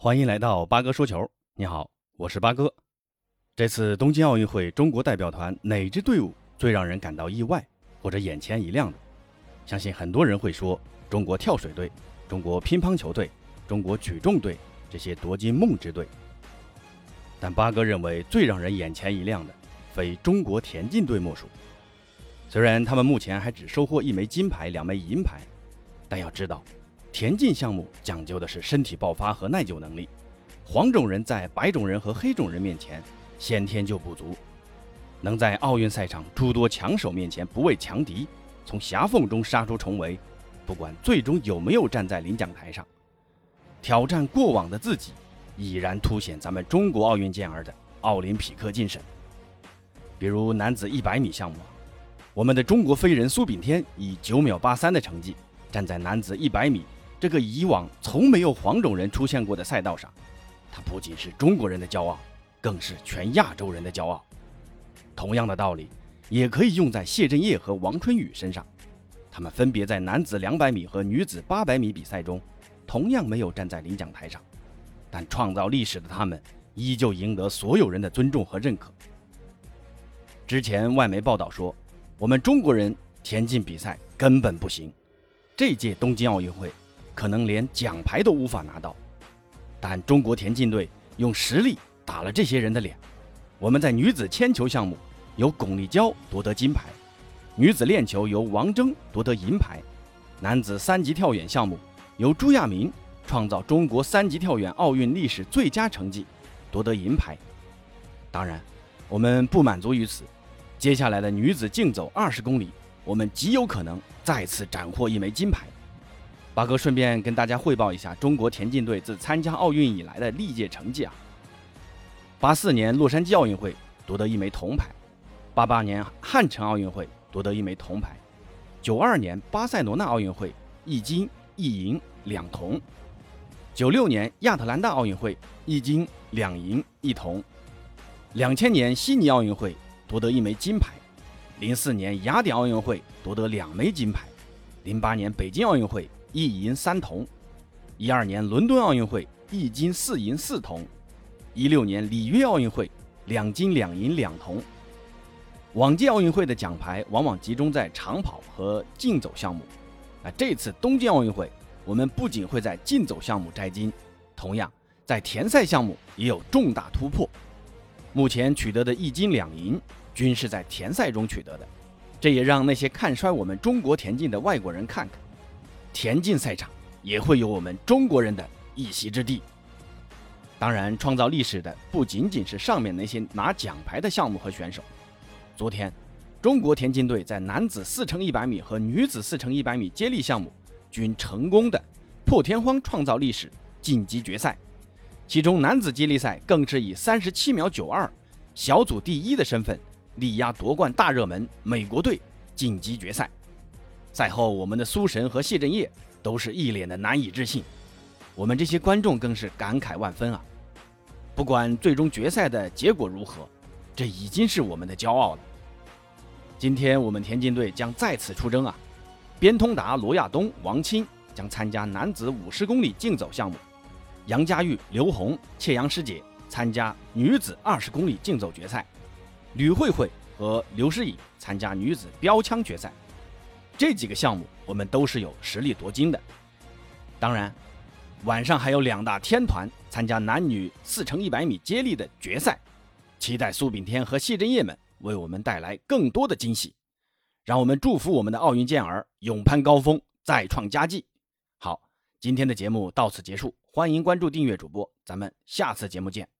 欢迎来到八哥说球。你好，我是八哥。这次东京奥运会，中国代表团哪支队伍最让人感到意外或者眼前一亮的？相信很多人会说中国跳水队、中国乒乓球队、中国举重队这些夺金梦之队。但八哥认为最让人眼前一亮的，非中国田径队莫属。虽然他们目前还只收获一枚金牌、两枚银牌，但要知道，田径项目讲究的是身体爆发和耐久能力。黄种人在白种人和黑种人面前先天就不足，能在奥运赛场诸多强手面前不畏强敌，从狭缝中杀出重围，不管最终有没有站在领奖台上，挑战过往的自己，已然凸显咱们中国奥运健儿的奥林匹克精神。比如男子一百米项目。我们的中国飞人苏炳添以九秒八三的成绩站在男子一百米这个以往从没有黄种人出现过的赛道上，他不仅是中国人的骄傲，更是全亚洲人的骄傲。同样的道理也可以用在谢震业和王春雨身上，他们分别在男子两百米和女子八百米比赛中同样没有站在领奖台上，但创造历史的他们依旧赢得所有人的尊重和认可。之前外媒报道说。我们中国人田径比赛根本不行，这届东京奥运会可能连奖牌都无法拿到。但中国田径队用实力打了这些人的脸。我们在女子铅球项目由巩立姣夺得金牌，女子链球由王铮夺得银牌，男子三级跳远项目由朱亚明创造中国三级跳远奥运历史最佳成绩，夺得银牌。当然，我们不满足于此。接下来的女子竞走二十公里，我们极有可能再次斩获一枚金牌。八哥顺便跟大家汇报一下中国田径队自参加奥运以来的历届成绩啊。八四年洛杉矶奥运会夺得一枚铜牌，八八年汉城奥运会夺得一枚铜牌，九二年巴塞罗那奥运会一金一银两铜，九六年亚特兰大奥运会一金两银一铜，两千年悉尼奥运会。夺得一枚金牌，零四年雅典奥运会夺得两枚金牌，零八年北京奥运会一银三铜，一二年伦敦奥运会一金四银四铜，一六年里约奥运会两金两银两铜。往届奥运会的奖牌往往集中在长跑和竞走项目，那这次东京奥运会，我们不仅会在竞走项目摘金，同样在田赛项目也有重大突破。目前取得的一金两银，均是在田赛中取得的，这也让那些看衰我们中国田径的外国人看看，田径赛场也会有我们中国人的一席之地。当然，创造历史的不仅仅是上面那些拿奖牌的项目和选手。昨天，中国田径队在男子四乘一百米和女子四乘一百米接力项目均成功的破天荒创造历史，晋级决赛。其中男子接力赛更是以三十七秒九二小组第一的身份力压夺冠大热门美国队晋级决赛。赛后，我们的苏神和谢震业都是一脸的难以置信，我们这些观众更是感慨万分啊！不管最终决赛的结果如何，这已经是我们的骄傲了。今天我们田径队将再次出征啊！边通达、罗亚东、王钦将参加男子五十公里竞走项目。杨佳玉、刘虹、切阳师姐参加女子二十公里竞走决赛，吕慧慧和刘诗颖参加女子标枪决赛。这几个项目我们都是有实力夺金的。当然，晚上还有两大天团参加男女四乘一百米接力的决赛，期待苏炳添和谢震业们为我们带来更多的惊喜。让我们祝福我们的奥运健儿勇攀高峰，再创佳绩。好，今天的节目到此结束。欢迎关注、订阅主播，咱们下次节目见。